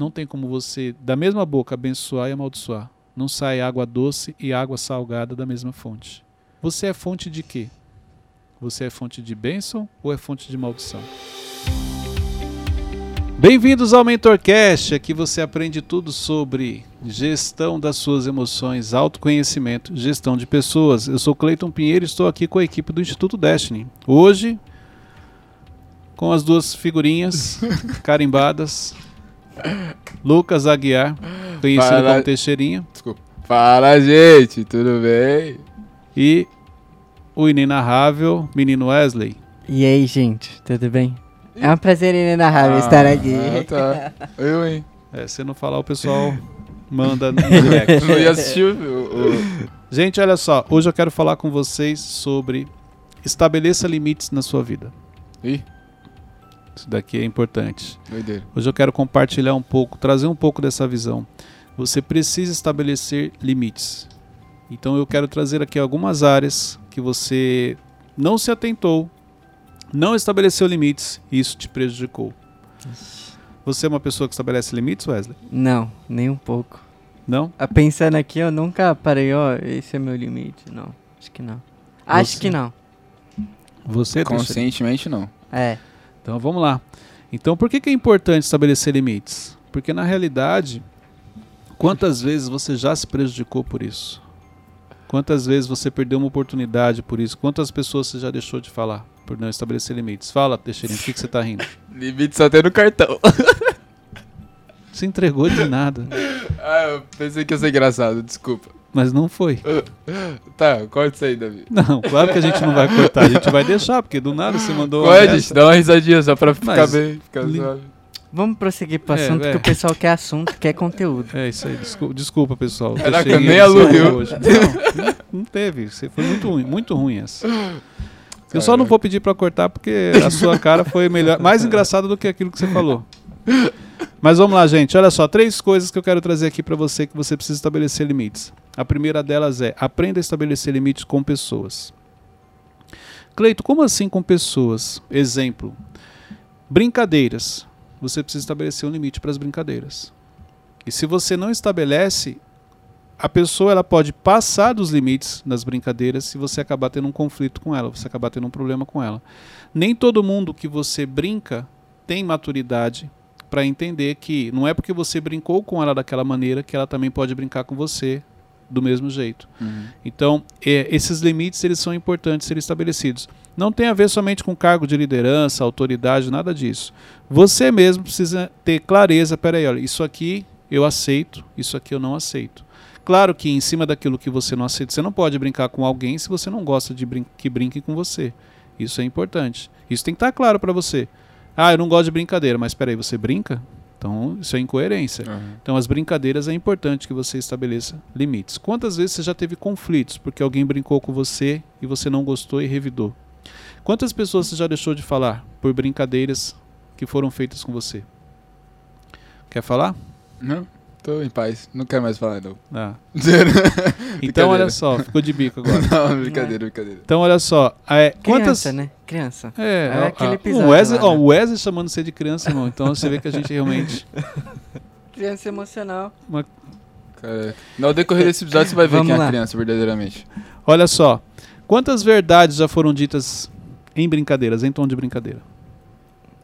Não tem como você, da mesma boca, abençoar e amaldiçoar. Não sai água doce e água salgada da mesma fonte. Você é fonte de quê? Você é fonte de bênção ou é fonte de maldição? Bem-vindos ao MentorCast, aqui você aprende tudo sobre gestão das suas emoções, autoconhecimento, gestão de pessoas. Eu sou Cleiton Pinheiro e estou aqui com a equipe do Instituto Destiny. Hoje, com as duas figurinhas carimbadas, Lucas Aguiar, conhecido Fala. como Teixeirinha, Desculpa. Fala, gente, tudo bem? e o inenarrável menino Wesley. E aí, gente, tudo bem? É um prazer inenarrável estar aqui. Ah, tá. Eu, hein? É, se não falar, o pessoal manda no direct. Não ia assistir o... o- Gente, olha só, hoje eu quero falar com vocês sobre estabeleça limites na sua vida. Ih, Isso daqui é importante. doideira. Hoje eu quero compartilhar um pouco, trazer um pouco dessa visão. Você precisa estabelecer limites. Então eu quero trazer aqui algumas áreas que você não se atentou, não estabeleceu limites e isso te prejudicou. Você é uma pessoa que estabelece limites, Wesley? Não, nem um pouco. Não? Ah, Pensando aqui, eu nunca parei, ó, esse é meu limite. Não, acho que não. Acho Você- que não. Você, Teixeira? Conscientemente, não. É. Então vamos lá. Então por que, que é importante estabelecer limites? Porque na realidade, quantas vezes você já se prejudicou por isso? Quantas vezes você perdeu uma oportunidade por isso? Quantas pessoas você já deixou de falar por não estabelecer limites? Fala, Teixeirinho, por que, que você tá rindo? Limite só tem no cartão. Se entregou de nada, ah, eu pensei que ia ser engraçado, desculpa. mas não foi. Tá, corta isso aí, Davi. Não, claro que a gente não vai cortar, a gente vai deixar, porque do nada você mandou. É, gente? Dá uma risadinha só pra ficar Mas- bem, ficar li-. Vamos prosseguir pro É, assunto, é. que o pessoal quer assunto, quer conteúdo. É isso aí, desculpa, desculpa pessoal. Caraca, nem hoje. Não, não, não teve. Você foi muito ruim, muito ruim essa. Eu só não vou pedir pra cortar porque a sua cara foi melhor, mais engraçada do que aquilo que você falou. Mas vamos lá, gente. Olha só, três coisas que eu quero trazer aqui pra você que você precisa estabelecer limites. A primeira delas é aprenda a estabelecer limites com pessoas. Cleito, como assim com pessoas? Exemplo: brincadeiras. Você precisa estabelecer um limite para as brincadeiras. E se você não estabelece, a pessoa ela pode passar dos limites nas brincadeiras se você acabar tendo um conflito com ela, você acabar tendo um problema com ela. Nem todo mundo que você brinca tem maturidade para entender que não é porque você brincou com ela daquela maneira que ela também pode brincar com você do mesmo jeito. Uhum. Então, é, esses limites eles são importantes serem estabelecidos. Não tem a ver somente com cargo de liderança, autoridade, nada disso. Você mesmo precisa ter clareza, peraí, olha, isso aqui eu aceito, isso aqui eu não aceito. Claro que em cima daquilo que você não aceita, você não pode brincar com alguém se você não gosta de brin que brinque com você. Isso é importante. Isso tem que estar claro para você. Ah, eu não gosto de brincadeira, mas peraí, você brinca? Então, isso é incoerência. Uhum. Então, as brincadeiras é importante que você estabeleça limites. Quantas vezes você já teve conflitos porque alguém brincou com você e você não gostou e revidou? Quantas pessoas você já deixou de falar por brincadeiras que foram feitas com você? Quer falar? Não, tô em paz. Não quero mais falar, não. Ah. Então, olha só, ficou de bico agora. Não, brincadeira, brincadeira. Então, olha só. É, quantas. Criança, né? Criança. É, É ó, aquele episódio o Wesley, lá, ó, né? Wesley chamando você de criança, irmão. Então você vê que a gente realmente. Criança emocional. Cara, no decorrer desse episódio você vai ver Vamos quem é lá. a criança, verdadeiramente. Olha só. Quantas verdades já foram ditas em brincadeiras, em tom de brincadeira?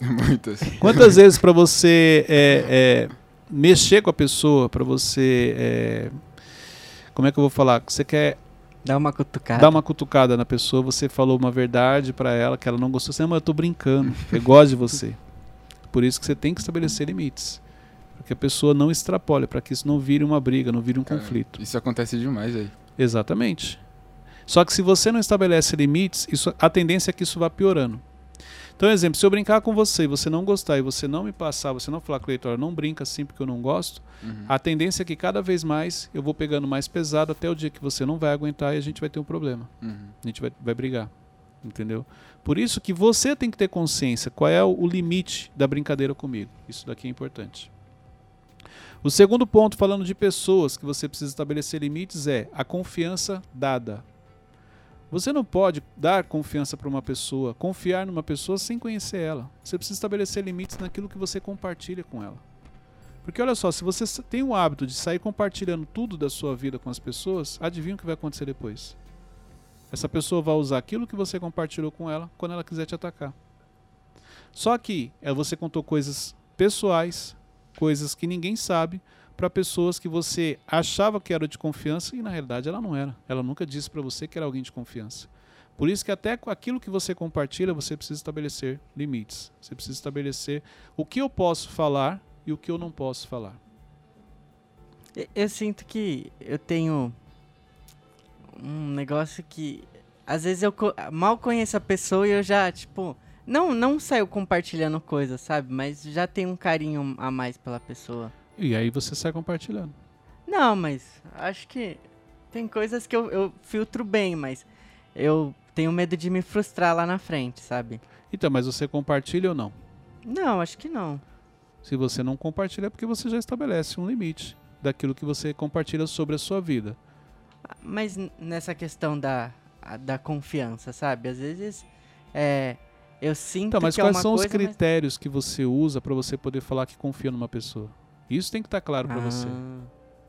Muitas. Quantas vezes para você é, é, mexer com a pessoa, para você. é, como é que eu vou falar? Que Você quer Dá uma cutucada. dar uma cutucada na pessoa, você falou uma verdade para ela que ela não gostou. Você, não, mas eu tô brincando, eu gosto de você. Por isso que você tem que estabelecer limites. Para que a pessoa não extrapole, para que isso não vire uma briga, não vire um Cara, conflito. Isso acontece demais aí. Exatamente. Só que se você não estabelece limites, isso, a tendência é que isso vá piorando. Então, exemplo, se eu brincar com você e você não gostar e você não me passar, você não falar, Cleiton, olha, não brinca assim porque eu não gosto, Uhum. a tendência é que cada vez mais eu vou pegando mais pesado até o dia que você não vai aguentar e a gente vai ter um problema. Uhum. A gente vai, vai brigar. Entendeu? Por isso que você tem que ter consciência qual é o, o limite da brincadeira comigo. Isso daqui é importante. O segundo ponto, falando de pessoas que você precisa estabelecer limites, é a confiança dada. Você não pode dar confiança para uma pessoa, confiar numa pessoa sem conhecer ela. Você precisa estabelecer limites naquilo que você compartilha com ela. Porque olha só, se você tem o hábito de sair compartilhando tudo da sua vida com as pessoas, adivinha o que vai acontecer depois? Essa pessoa vai usar aquilo que você compartilhou com ela quando ela quiser te atacar. Só que é, você contou coisas pessoais, coisas que ninguém sabe, para pessoas que você achava que era de confiança e na realidade ela não era. Ela nunca disse para você que era alguém de confiança. Por isso que até com aquilo que você compartilha, você precisa estabelecer limites. Você precisa estabelecer o que eu posso falar e o que eu não posso falar. Eu, sinto que eu tenho um negócio que às vezes eu mal conheço a pessoa e eu já, tipo, não não saio compartilhando coisas, sabe? Mas já tenho um carinho a mais pela pessoa. E aí você sai compartilhando. Não, mas acho que tem coisas que eu, eu filtro bem, mas eu tenho medo de me frustrar lá na frente, sabe? Então, mas você compartilha ou não? Não, acho que não. Se você não compartilha é porque você já estabelece um limite daquilo que você compartilha sobre a sua vida. Mas nessa questão da, da confiança, sabe? Às vezes é, eu sinto Então, mas que é quais uma são os coisa, mas- critérios que você usa para você poder falar que confia numa pessoa? Isso tem que estar claro para você, Ah,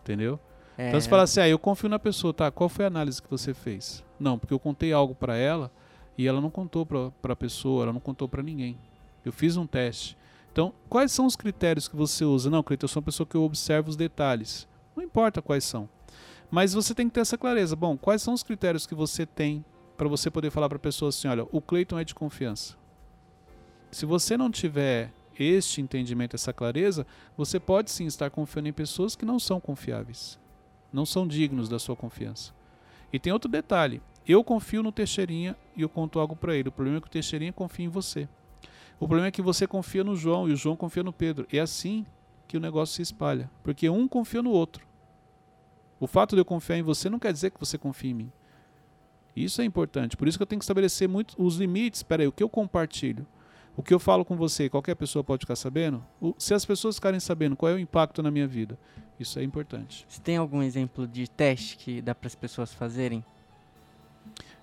entendeu? é, Então você fala assim, ah, eu confio na pessoa, tá? Qual foi a análise que você fez? Não, porque eu contei algo para ela e ela não contou para a pessoa, ela não contou para ninguém. Eu fiz um teste. Então, quais são os critérios que você usa? Não, Cleiton, eu sou uma pessoa que eu observo os detalhes. Não importa quais são. Mas você tem que ter essa clareza. Bom, quais são os critérios que você tem para você poder falar para a pessoa assim, olha, o Cleiton é de confiança. Se você não tiver este entendimento, essa clareza, você pode sim estar confiando em pessoas que não são confiáveis não são dignos da sua confiança. E tem outro detalhe. Eu confio no Teixeirinha e eu conto algo para ele. O problema é que o Teixeirinha confia em você. O problema é que você confia no João e o João confia no Pedro. É assim que o negócio se espalha. Porque um confia no outro. O fato de eu confiar em você não quer dizer que você confia em mim. Isso é importante. Por isso que eu tenho que estabelecer muito os limites. Espera aí, o que eu compartilho? O que eu falo com você, qualquer pessoa pode ficar sabendo? O- se as pessoas ficarem sabendo qual é o impacto na minha vida, isso é importante. Você tem algum exemplo de teste que dá para as pessoas fazerem?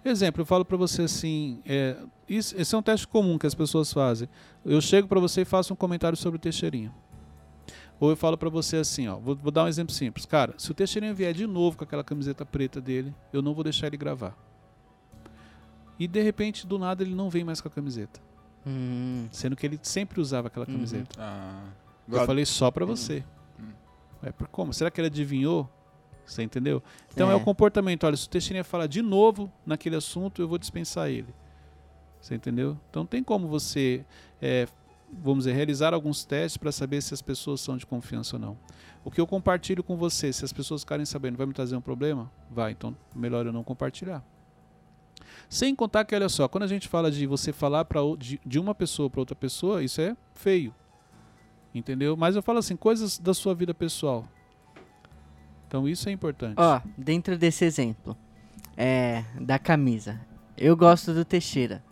Exemplo, eu falo pra você assim, é, isso- esse é um teste comum que as pessoas fazem. Eu chego pra você e faço um comentário sobre o Teixeirinha. Ou eu falo pra você assim, ó, vou, vou dar um exemplo simples. Cara, se o Teixeirinha vier de novo com aquela camiseta preta dele, eu não vou deixar ele gravar. E de repente, do nada, ele não vem mais com a camiseta. Hum, Sendo que ele sempre usava aquela Uhum. camiseta. Ah, Eu falei só pra você. Hum. É por como? Será que ele adivinhou? Você entendeu? Então é. É. o comportamento. Olha, se o Teixeirinha falar de novo naquele assunto, eu vou dispensar ele. Você entendeu? Então tem como você, é, vamos dizer, realizar alguns testes para saber se as pessoas são de confiança ou não. O que eu compartilho com você, se as pessoas ficarem sabendo, vai me trazer um problema? Vai, então melhor eu não compartilhar. Sem contar que, olha só, quando a gente fala de você falar pra, de, de uma pessoa para outra pessoa, isso é feio. Entendeu? Mas eu falo assim, coisas da sua vida pessoal. Então isso é importante. Ó, dentro desse exemplo, é, da camisa. Eu gosto do Teixeira.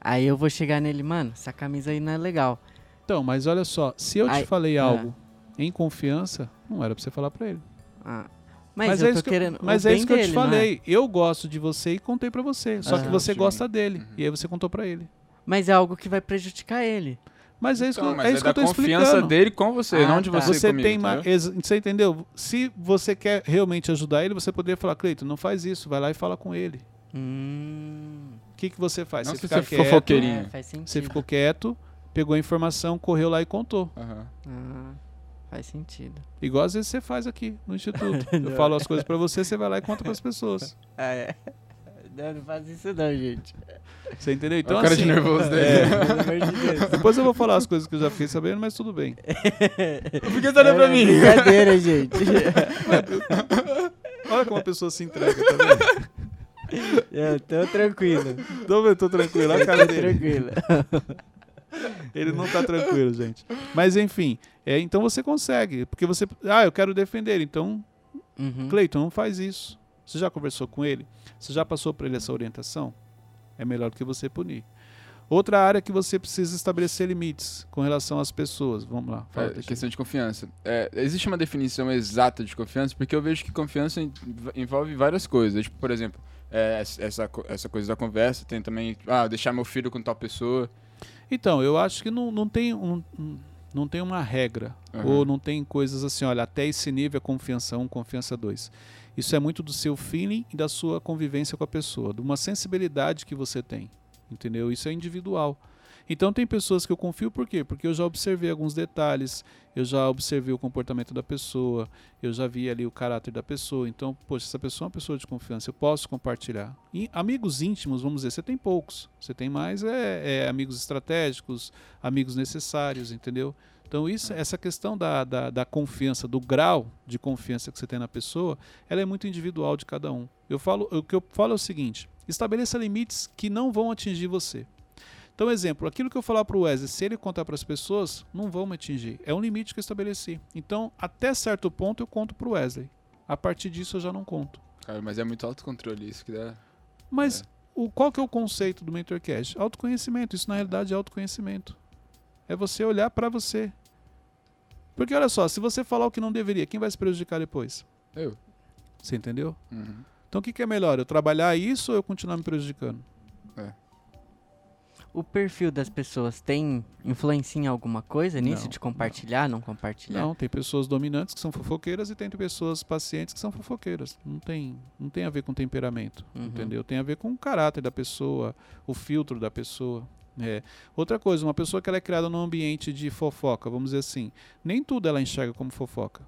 Aí eu vou chegar nele, mano, essa camisa aí não é legal. Então, mas olha só, se eu te Ai, falei ah. algo em confiança, não era pra você falar pra ele. Ah, mas, eu é tô isso que querendo. eu, mas é isso que eu te não é? falei. Eu gosto de você e contei pra você. Só que Aham. você Sim. gosta dele. Uhum. E aí você contou pra ele. Mas é algo que vai prejudicar ele. Mas é isso, Então, que, eu- mas é é isso que eu da tô confiança explicando. dele com você, Ah, não de tá. você, Você comigo, tem ex- você entendeu? Se você quer realmente ajudar ele, você poderia falar, Cleiton, não faz isso, vai lá e fala com ele. Hum. O que, que você faz? Não você fica você quieto, fofoqueirinho. É, faz sentido. você ficou quieto, pegou a informação, correu lá e contou. Aham. Ah, faz sentido. Igual às vezes você faz aqui no instituto. Eu falo as coisas pra você, você vai lá e conta pras pessoas. Ah, é. Não, não faz isso não, gente. Você entendeu? Então, Então o cara assim, de nervoso é, dele. Pelo amor de Deus. Depois eu vou falar as coisas que eu já fiquei sabendo, mas tudo bem. Por que você olha pra É mim? Brincadeira, gente. Olha como a pessoa se entrega, tá vendo? Eu tô tranquilo. Então, eu tô tranquilo, olha a cara Tô dele. tranquilo. Ele não tá tranquilo, gente. Mas enfim, é, então você consegue. Porque você. Ah, eu quero defender. Então, Uhum. Cleiton, não faz isso. Você já conversou com ele? Você já passou para ele essa orientação? É melhor do que você punir. Outra área que você precisa estabelecer limites com relação às pessoas. Vamos lá. Fala, É, questão de confiança. É, existe uma definição exata de confiança, porque eu vejo que confiança en- envolve várias coisas. Tipo, por exemplo, é, essa, essa coisa da conversa, tem também, ah, deixar meu filho com tal pessoa. Então, eu acho que não, não tem um, Não tem uma regra. Aham. Ou não tem coisas assim, olha, até esse nível é confiança 1, confiança 2. Isso é muito do seu feeling e da sua convivência com a pessoa, de uma sensibilidade que você tem. Entendeu? Isso é individual. Então tem pessoas que eu confio por quê? Porque eu já observei alguns detalhes, eu já observei o comportamento da pessoa, eu já vi ali o caráter da pessoa. Então, poxa, essa pessoa é uma pessoa de confiança, eu posso compartilhar. E amigos íntimos, vamos dizer, você tem poucos. Você tem mais é, é, amigos estratégicos, amigos necessários, entendeu? Então isso, essa questão da, da, da confiança, do grau de confiança que você tem na pessoa, ela é muito individual de cada um. Eu falo, o que eu falo é o seguinte: estabeleça limites que não vão atingir você. Então, exemplo, aquilo que eu falar para o Wesley, se ele contar para as pessoas, não vão me atingir. É um limite que eu estabeleci. Então, até certo ponto eu conto para o Wesley. A partir disso eu já não conto. Cara, mas é muito autocontrole isso que dá. Mas o, qual que é o conceito do MentorCast? Autoconhecimento. Isso na realidade é autoconhecimento. É você olhar para você. Porque olha só, se você falar o que não deveria, quem vai se prejudicar depois? Eu. Você entendeu? Uhum. Então o que, que é melhor? Eu trabalhar isso ou eu continuar me prejudicando? O perfil das pessoas tem influência em alguma coisa nisso Não, de compartilhar, não, compartilhar? Não, tem pessoas dominantes que são fofoqueiras e tem pessoas pacientes que são fofoqueiras. Não tem, não tem a ver com temperamento, Uhum. entendeu? Tem a ver com o caráter da pessoa, o filtro da pessoa. É. Outra coisa, uma pessoa que ela é criada num ambiente de fofoca, vamos dizer assim, nem tudo ela enxerga como fofoca.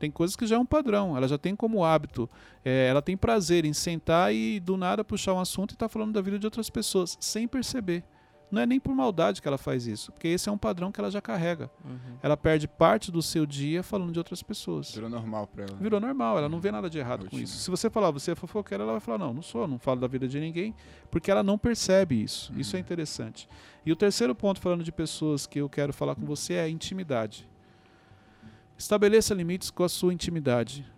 Tem coisas que já é um padrão, ela já tem como hábito, é, ela tem prazer em sentar e do nada puxar um assunto e estar falando da vida de outras pessoas, sem perceber. Não é nem por maldade que ela faz isso, porque esse é um padrão que ela já carrega. Uhum. Ela perde parte do seu dia falando de outras pessoas. Virou normal pra ela. Virou normal, ela não vê nada de errado com isso. Se você falar, você é fofoqueira, ela vai falar, não, não sou, não falo da vida de ninguém, porque ela não percebe isso. Isso é interessante. E o terceiro ponto, falando de pessoas que eu quero falar com você, é a intimidade. Estabeleça limites com a sua intimidade.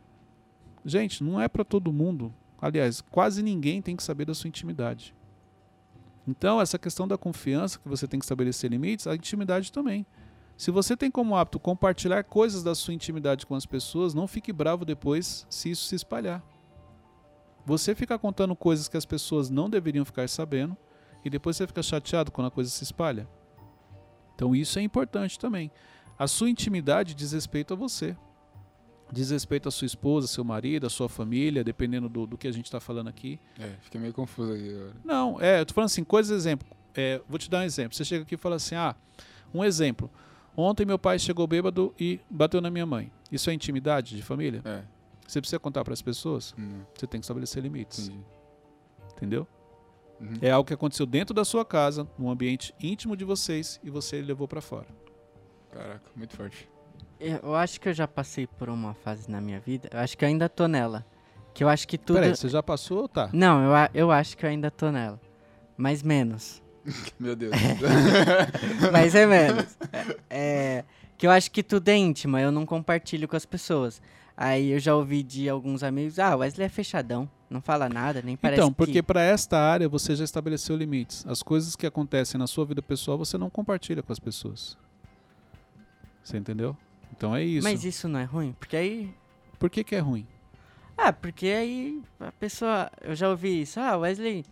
Gente, não é para todo mundo. Aliás, quase ninguém tem que saber da sua intimidade. Então, essa questão da confiança, que você tem que estabelecer limites, a intimidade também. Se você tem como hábito compartilhar coisas da sua intimidade com as pessoas, não fique bravo depois se isso se espalhar. Você fica contando coisas que as pessoas não deveriam ficar sabendo e depois você fica chateado quando a coisa se espalha. Então isso é importante também. A sua intimidade diz respeito a você. Diz respeito à sua esposa, seu marido, à sua família, dependendo do, do que a gente está falando aqui. É, fiquei meio confuso aqui agora. Não, é, eu tô falando assim, coisas, exemplo. É, vou te dar um exemplo. Você chega aqui e fala assim, ah, um exemplo. Ontem meu pai chegou bêbado e bateu na minha mãe. Isso é intimidade de família? É, Você precisa contar para as pessoas? não, Você tem que estabelecer limites, entendi. entendeu? Uhum. É algo que aconteceu dentro da sua casa, num ambiente íntimo de vocês e você levou para fora. Caraca, muito forte. Eu acho que eu já passei por uma fase na minha vida, eu acho que eu ainda tô nela. Que eu acho que tudo. Peraí, você já passou ou tá? Não, eu, eu acho que eu ainda tô nela. Mas menos. Meu Deus. Mas é menos. É, é, que eu acho que tudo é íntimo, eu não compartilho com as pessoas. Aí eu já ouvi de alguns amigos, ah, Wesley é fechadão, não fala nada, nem parece então, porque que... para esta área você já estabeleceu limites. As coisas que acontecem na sua vida pessoal você não compartilha com as pessoas. Você entendeu? Então é isso. Mas isso não é ruim? Porque aí... Por que, que é ruim? Ah, porque aí a pessoa... Eu já ouvi isso, ah, Wesley...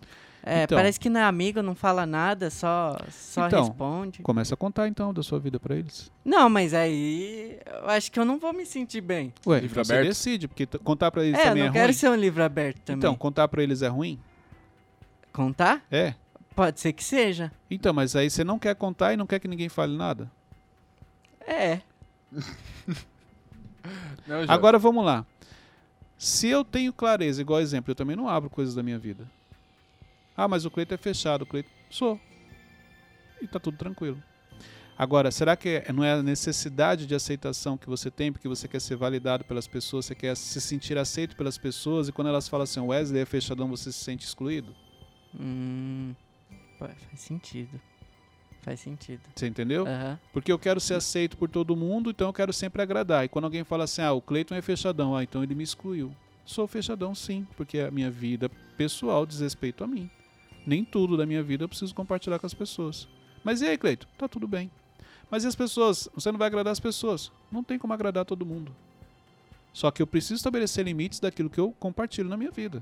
é, Então. parece que não é amigo, não fala nada, só, só Então. responde. Começa a contar então da sua vida para eles. Não, mas aí eu acho que eu não vou me sentir bem. Ué, Livro você aberto? decide, porque contar para eles é, eu também não é quero ruim. ser um livro aberto também. Então, contar para eles é ruim? Contar? É. Pode ser que seja. Então, mas aí você não quer contar e não quer que ninguém fale nada? É. Não, Agora vamos lá. Se eu tenho clareza, igual exemplo, eu também não abro coisas da minha vida. Ah, mas o Cleito é fechado. O Cleito... Sou. E tá tudo tranquilo. Agora, será que é- não é a necessidade de aceitação que você tem, porque você quer ser validado pelas pessoas, você quer se sentir aceito pelas pessoas, e quando elas falam assim, Wesley é fechadão, você se sente excluído? Hum, faz sentido. Faz sentido. Você entendeu? Aham. Porque eu quero ser aceito por todo mundo, então eu quero sempre agradar. E quando alguém fala assim, ah, o Cleiton é fechadão, ah, então ele me excluiu. Sou fechadão sim, porque a minha vida pessoal diz respeito a mim. Nem tudo da minha vida eu preciso compartilhar com as pessoas. Mas e aí, Cleiton? Tá tudo bem. Mas e as pessoas? Você não vai agradar as pessoas? Não tem como agradar todo mundo. Só que eu preciso estabelecer limites daquilo que eu compartilho na minha vida.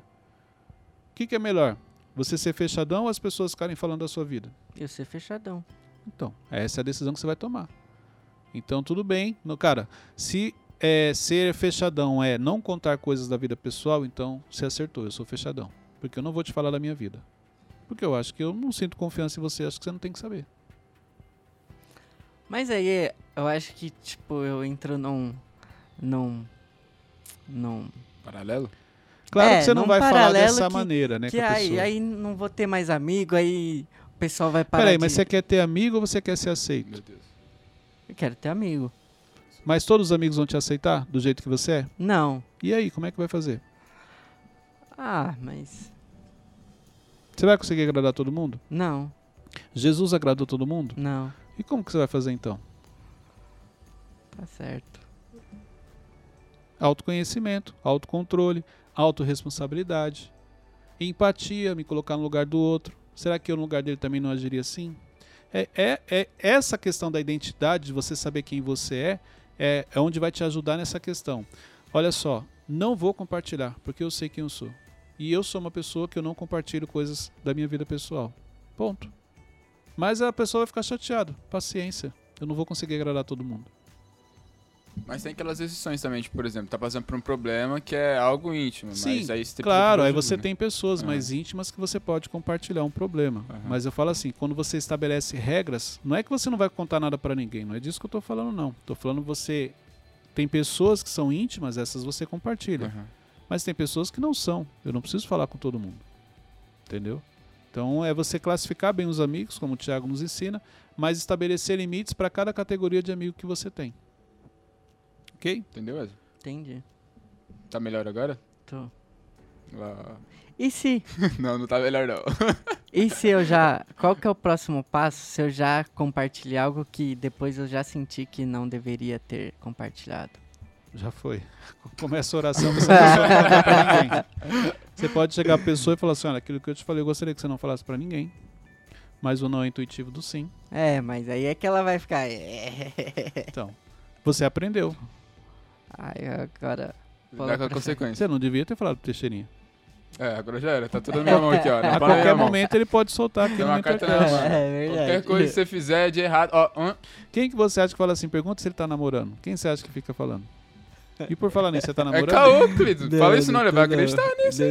O que, que é melhor? Você ser fechadão ou as pessoas ficarem falando da sua vida? Eu ser fechadão. Então, essa é a decisão que você vai tomar. Então tudo bem. No, cara, se é, ser fechadão é não contar coisas da vida pessoal, então você acertou, eu sou fechadão. Porque eu não vou te falar da minha vida. Porque eu acho que eu não sinto confiança em você, acho que você não tem que saber. Mas aí, eu acho que, tipo, eu entro num. num. num. Paralelo? Claro É, que você não vai falar dessa que- maneira, né? que com a aí, pessoa. aí não vou ter mais amigo, aí o pessoal vai parar. Peraí, de... mas você quer ter amigo ou você quer ser aceito? Meu Deus. Eu quero ter amigo. Mas todos os amigos vão te aceitar do jeito que você é? Não. E aí, como é que vai fazer? Ah, mas. Você vai conseguir agradar todo mundo? Não, Jesus agradou todo mundo? não. E como que você vai fazer então? Tá certo. Autoconhecimento, autocontrole, autorresponsabilidade, empatia, me colocar no lugar do outro. Será que eu no lugar dele também não agiria assim? É, é, é essa questão da identidade, de você saber quem você é, é, é onde vai te ajudar nessa questão. Olha só, não vou compartilhar, porque eu sei quem eu sou. E eu sou uma pessoa que eu não compartilho coisas da minha vida pessoal. Ponto. Mas a pessoa vai ficar chateada. Paciência. Eu não vou conseguir agradar todo mundo. Mas tem aquelas exceções também, tipo, por exemplo, tá passando por um problema que é algo íntimo. Sim, mas aí você Claro, aí você né? tem pessoas Aham. mais íntimas que você pode compartilhar um problema. Aham. Mas eu falo assim, quando você estabelece regras, não é que você não vai contar nada pra ninguém, não é disso que eu tô falando não. Tô falando você tem pessoas que são íntimas, essas você compartilha. Aham. Mas tem pessoas que não são. Eu não preciso falar com todo mundo. Entendeu? Então é você classificar bem os amigos, como o Thiago nos ensina, mas estabelecer limites para cada categoria de amigo que você tem. OK? Entendeu, Wesley? Entendi. Tá melhor agora? Tô. Ah, E se. não, não tá melhor não. E se eu já. Qual que é o próximo passo se eu já compartilhar algo que depois eu já senti que não deveria ter compartilhado? Já foi. Começa a oração, você não pra ninguém. Você pode chegar a pessoa e falar assim: olha, aquilo que eu te falei, eu gostaria que você não falasse pra ninguém. Mas o não é intuitivo do sim. É, mas aí é que ela vai ficar. Então, você aprendeu. Ai, agora. Fala Dá com a consequência. Você não devia ter falado pro Teixeirinha. É, agora já era. Tá tudo na minha mão aqui, ó. A minha qualquer momento ele pode soltar aqui uma carta na mão. É verdade. Qualquer coisa que você fizer de errado. Ó, hã? Quem que você acha que fala assim? Pergunta se ele tá namorando. Quem você acha que fica falando? E por falar nisso, você tá é namorando? caô, querido. Fala isso não, ele vai acreditar nisso.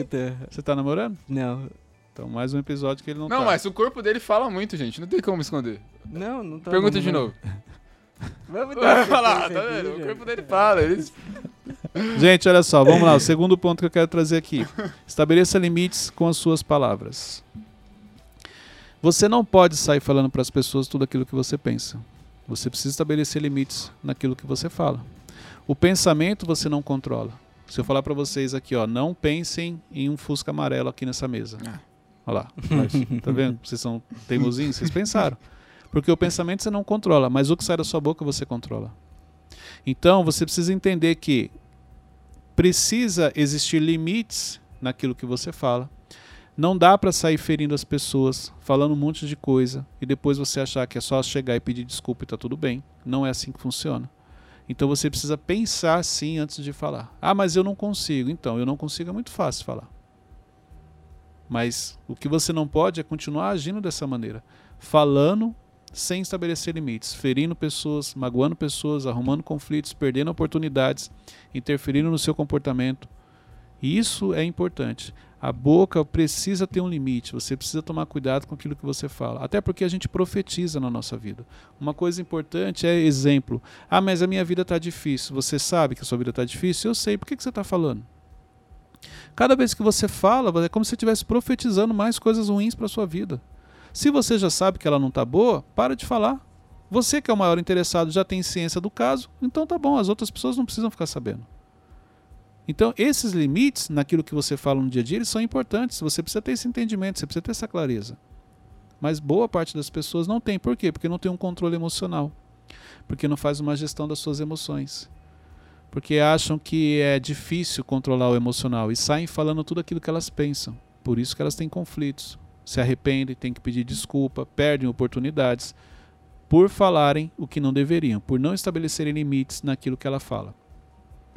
Você tá namorando? Não. Então, mais um episódio que ele não, Não, tá. mas o corpo dele fala muito, gente. Não tem como esconder. Não, não tô. Pergunta de novo. Vamos Vai dar falar, tá vendo? O corpo dele fala. Ele... Gente, olha só, vamos lá. O segundo ponto que eu quero trazer aqui. Estabeleça limites com as suas palavras. Você não pode sair falando para as pessoas tudo aquilo que você pensa. Você precisa estabelecer limites naquilo que você fala. O pensamento você não controla. Se eu falar para vocês aqui, ó, não pensem em um fusca amarelo aqui nessa mesa. Ah. Olha lá. Mas, tá vendo? Vocês são teimosinhos, vocês pensaram. Porque o pensamento você não controla, mas o que sai da sua boca você controla. Então, você precisa entender que precisa existir limites naquilo que você fala. Não dá para sair ferindo as pessoas, falando um monte de coisa e depois você achar que é só chegar e pedir desculpa e tá tudo bem. Não é assim que funciona. Então você precisa pensar sim antes de falar. Ah, mas eu não consigo. Então, eu não consigo é muito fácil falar. Mas o que você não pode é continuar agindo dessa maneira, falando sem estabelecer limites, ferindo pessoas, magoando pessoas, arrumando conflitos, perdendo oportunidades, interferindo no seu comportamento. Isso é importante. A boca precisa ter um limite, você precisa tomar cuidado com aquilo que você fala. Até porque a gente profetiza na nossa vida. Uma coisa importante é exemplo. Ah, mas a minha vida está difícil. Você sabe que a sua vida está difícil? Eu sei. Por que, que você está falando? Cada vez que você fala, é como se você estivesse profetizando mais coisas ruins para sua vida. Se você já sabe que ela não está boa, para de falar. Você que é o maior interessado já tem ciência do caso, então tá bom, as outras pessoas não precisam ficar sabendo. Então, esses limites naquilo que você fala no dia a dia, eles são importantes. Você precisa ter esse entendimento, você precisa ter essa clareza. Mas boa parte das pessoas não tem. Por quê? Porque não tem um controle emocional. Porque não faz uma gestão das suas emoções. Porque acham que é difícil controlar o emocional e saem falando tudo aquilo que elas pensam. Por isso que elas têm conflitos. Se arrependem, têm que pedir desculpa, perdem oportunidades por falarem o que não deveriam, por não estabelecerem limites naquilo que ela fala.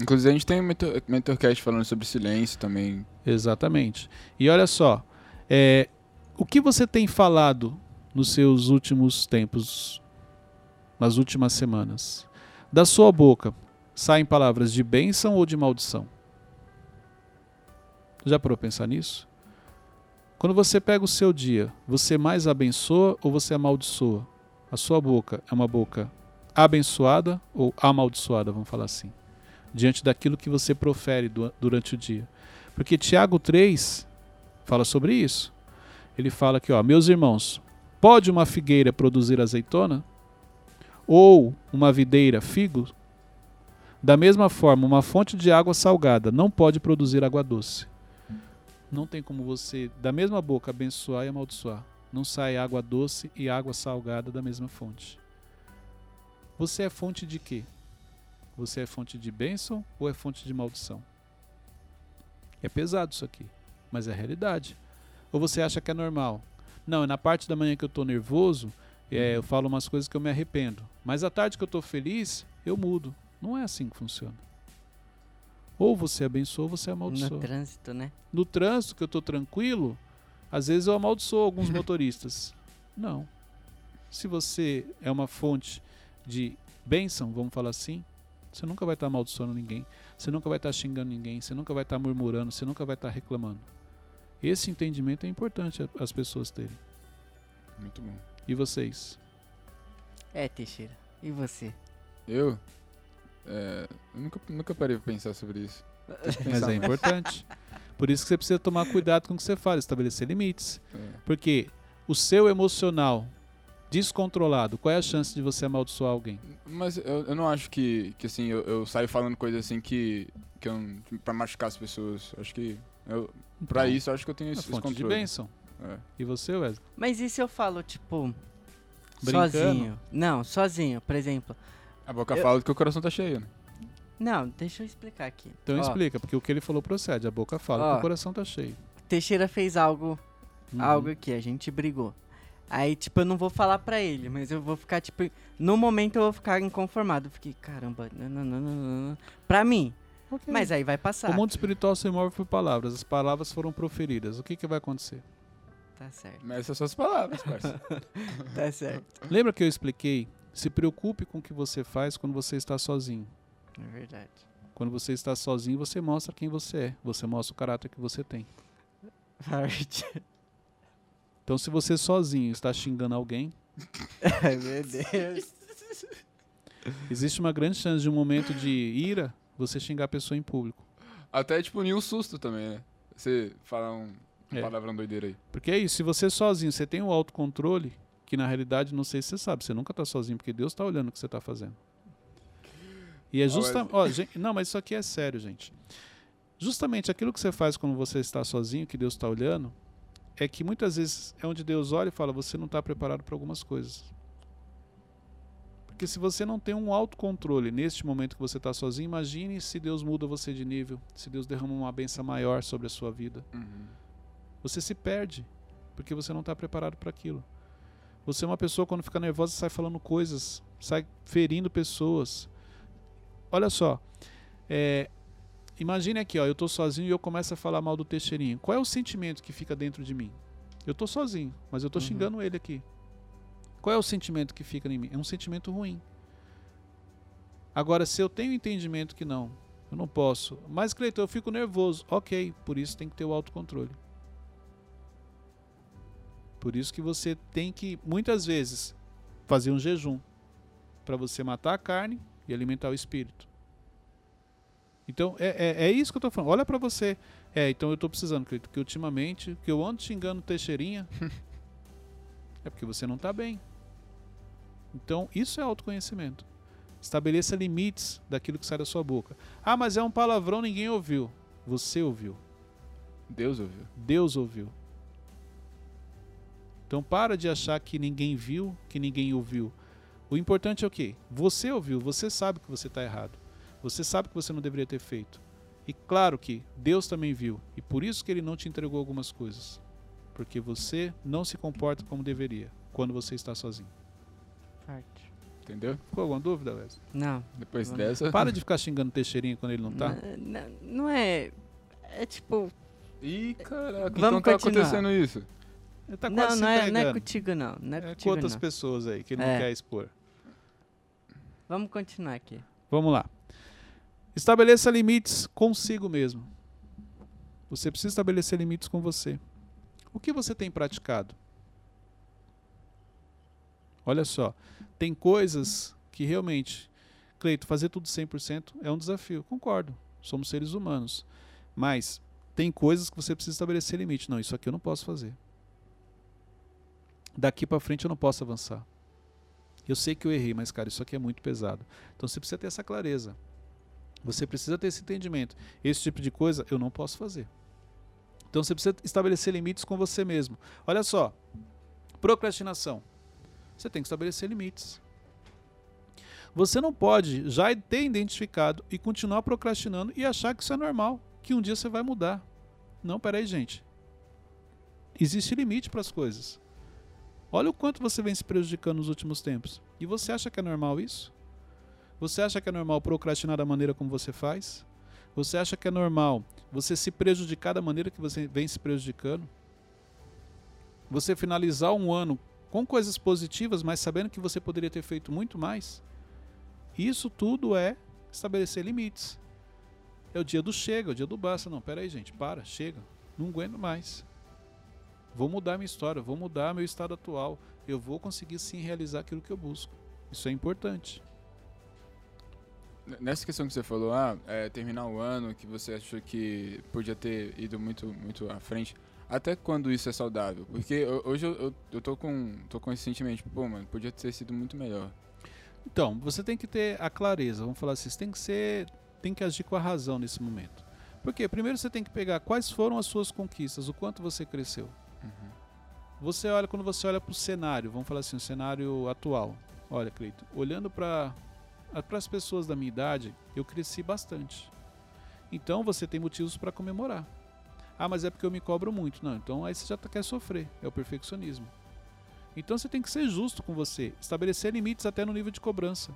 Inclusive, a gente tem um mentor, mentorcast falando sobre silêncio também. Exatamente. E olha só, é, o que você tem falado nos seus últimos tempos, nas últimas semanas? Da sua boca saem palavras de bênção ou de maldição? Já parou pensar nisso? Quando você pega o seu dia, você mais abençoa ou você amaldiçoa? A sua boca é uma boca abençoada ou amaldiçoada, vamos falar assim, diante daquilo que você profere du- durante o dia. Porque Tiago 3 fala sobre isso. Ele fala aqui, ó, meus irmãos, pode uma figueira produzir azeitona? Ou uma videira figo? Da mesma forma, uma fonte de água salgada não pode produzir água doce. Não tem como você, da mesma boca, abençoar e amaldiçoar. Não sai água doce e água salgada da mesma fonte. Você é fonte de quê? Você é fonte de bênção ou é fonte de maldição? É pesado isso aqui, mas é a realidade. Ou você acha que é normal? Não, é na parte da manhã que eu tô nervoso, é, eu falo umas coisas que eu me arrependo. Mas à tarde que eu tô feliz, eu mudo. Não é assim que funciona. Ou você abençoa ou você amaldiçoa. No trânsito, né? No trânsito, que eu tô tranquilo, às vezes eu amaldiçoo alguns motoristas. Não. Se você é uma fonte de bênção, vamos falar assim, você nunca vai estar amaldiçoando ninguém, você nunca vai estar xingando ninguém, você nunca vai estar murmurando, você nunca vai estar reclamando. Esse entendimento é importante as pessoas terem. Muito bom. E vocês? É, Teixeira. E você? Eu? É, eu nunca, nunca parei pra pensar sobre isso. Mas é mais. importante. Por isso que você precisa tomar cuidado com o que você fala, estabelecer limites. É. Porque o seu emocional descontrolado, qual é a chance de você amaldiçoar alguém? Mas eu, eu não acho que, que assim, eu, eu saio falando coisas assim que, que eu, pra machucar as pessoas. Acho que. Eu, pra Então, isso, eu acho que eu tenho é esse, esse fonte de controle. bênção. É. E você, Wesley? Mas e se eu falo, tipo, Brincando? sozinho? Não, sozinho, por exemplo. A boca Eu- fala que o coração tá cheio, né? Não, deixa eu explicar aqui. Então Ó, explica, porque o que ele falou procede. A boca fala Ó. que o coração tá cheio. Teixeira fez algo, Uhum. algo que a gente brigou. Aí, tipo, eu não vou falar pra ele, mas eu vou ficar, tipo, no momento eu vou ficar inconformado. Eu Fiquei, caramba, não, não, não, não, não. Pra mim. Ok. Mas aí vai passar. O mundo espiritual se move por palavras. As palavras foram proferidas. O que, que vai acontecer? Tá certo, Mas essas são as palavras, parça. tá certo. Lembra que eu expliquei? Se preocupe com o que você faz quando você está sozinho. É verdade. Quando você está sozinho, você mostra quem você é. Você mostra o caráter que você tem. Parte. Então, se você sozinho está xingando alguém, Ai, meu Deus. existe uma grande chance de um momento de ira você xingar a pessoa em público. Até, tipo, nenhum susto também, né? Você fala um É. palavrão doideira aí. Porque é isso, se você sozinho, você tem o autocontrole, que na realidade, não sei se você sabe, você nunca está sozinho, porque Deus está olhando o que você está fazendo. E é justamente. não, mas isso aqui é sério, gente. Justamente aquilo que você faz quando você está sozinho, que Deus está olhando, é que muitas vezes é onde Deus olha e fala: você não está preparado para algumas coisas. Porque se você não tem um autocontrole neste momento que você está sozinho, imagine se Deus muda você de nível, se Deus derrama uma benção maior sobre a sua vida Uhum. você se perde porque você não está preparado para aquilo. Você é uma pessoa quando fica nervosa sai falando coisas, sai ferindo pessoas. Olha só, é, imagine aqui, ó, eu estou sozinho e eu começo a falar mal do Teixeirinho. Qual é o sentimento que fica dentro de mim? Eu estou sozinho, mas eu estou Uhum. xingando ele aqui. Qual é o sentimento que fica em mim? É um sentimento ruim. Agora, se eu tenho entendimento que não, eu não posso. Mas, Cleiton, eu fico nervoso. Ok, por isso tem que ter o autocontrole. Por isso que você tem que, muitas vezes, fazer um jejum para você matar a carne e alimentar o espírito. Então, é, é, é isso que eu tô falando. Olha para você. É, então eu tô precisando, Cleiton, que ultimamente, que eu ando xingando Teixeirinha, é porque você não tá bem. Então, isso é autoconhecimento. Estabeleça limites daquilo que sai da sua boca. Ah, mas é um palavrão, ninguém ouviu. Você ouviu. Deus ouviu. Deus ouviu. Então para de achar que ninguém viu, que ninguém ouviu. O importante é o quê? Você ouviu, você sabe que você está errado. Você sabe que você não deveria ter feito. E claro que Deus também viu. E por isso que ele não te entregou algumas coisas. Porque você não se comporta como deveria quando você está sozinho. Parte. Entendeu? Ficou alguma dúvida, Wesley? Não. Depois Não. dessa. Para de ficar xingando Teixeirinha quando ele não tá. N- n- Não é. É tipo. Ih, caraca, Vamos então tá continuar. acontecendo isso. Ele tá não, não é, não é contigo, não. Não é, É com contigo, outras não. pessoas aí que ele É. não quer expor. Vamos continuar aqui. Vamos lá. Estabeleça limites consigo mesmo. Você precisa estabelecer limites com você. O que você tem praticado? Olha só, tem coisas que realmente, Cleito, fazer tudo 100% é um desafio. Concordo, somos seres humanos. Mas tem coisas que você precisa estabelecer limite. Não, isso aqui eu não posso fazer. Daqui para frente eu não posso avançar. Eu sei que eu errei, mas cara, isso aqui é muito pesado. Então você precisa ter essa clareza. Você precisa ter esse entendimento. Esse tipo de coisa eu não posso fazer. Então você precisa estabelecer limites com você mesmo. Olha só, procrastinação. Você tem que estabelecer limites. Você não pode já ter identificado e continuar procrastinando e achar que isso é normal, que um dia você vai mudar. Não, peraí, gente. Existe limite para as coisas. Olha o quanto você vem se prejudicando nos últimos tempos. E você acha que é normal isso? Você acha que é normal procrastinar da maneira como você faz? Você acha que é normal você se prejudicar da maneira que você vem se prejudicando? Você finalizar um ano com coisas positivas, mas sabendo que você poderia ter feito muito mais? Isso tudo é estabelecer limites. É o dia do chega, é o dia do basta. Não, pera aí, gente, para, chega. Não aguento mais. Vou mudar minha história, vou mudar meu estado atual. Eu vou conseguir sim realizar aquilo que eu busco. Isso é importante. Nessa questão que você falou, ah, é, terminar o ano que você achou que podia ter ido muito, muito à frente, até quando isso é saudável? Porque hoje eu, eu, eu tô, com, tô com esse sentimento, pô, mano, podia ter sido muito melhor. Então, você tem que ter a clareza, vamos falar assim, você tem que ser, tem que agir com a razão nesse momento. Porque primeiro você tem que pegar quais foram as suas conquistas, o quanto você cresceu. Uhum. Você olha, quando você olha para o cenário, vamos falar assim, o cenário atual. Olha, Cleito, olhando para as pessoas da minha idade, eu cresci bastante. Então você tem motivos para comemorar. Ah, mas é porque eu me cobro muito. Não, então aí você já tá, quer sofrer. É o perfeccionismo. Então você tem que ser justo com você, estabelecer limites até no nível de cobrança.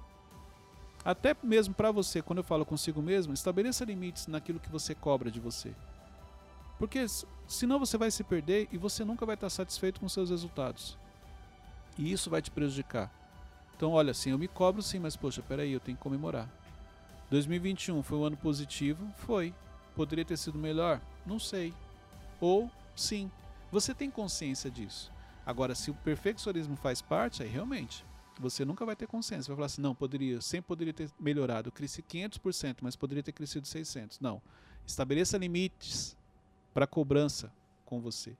Até mesmo para você, quando eu falo consigo mesmo, estabeleça limites naquilo que você cobra de você. Porque senão você vai se perder e você nunca vai estar satisfeito com seus resultados. E isso vai te prejudicar. Então, olha, assim, eu me cobro sim, mas poxa, peraí, eu tenho que comemorar. 2021 foi um ano positivo? Foi. Poderia ter sido melhor? Não sei. Ou sim. Você tem consciência disso. Agora, se o perfeccionismo faz parte, aí realmente você nunca vai ter consciência. Vai falar assim: não, poderia, sempre poderia ter melhorado. Eu cresci 500%, mas poderia ter crescido 600%. Não. Estabeleça limites para cobrança com você.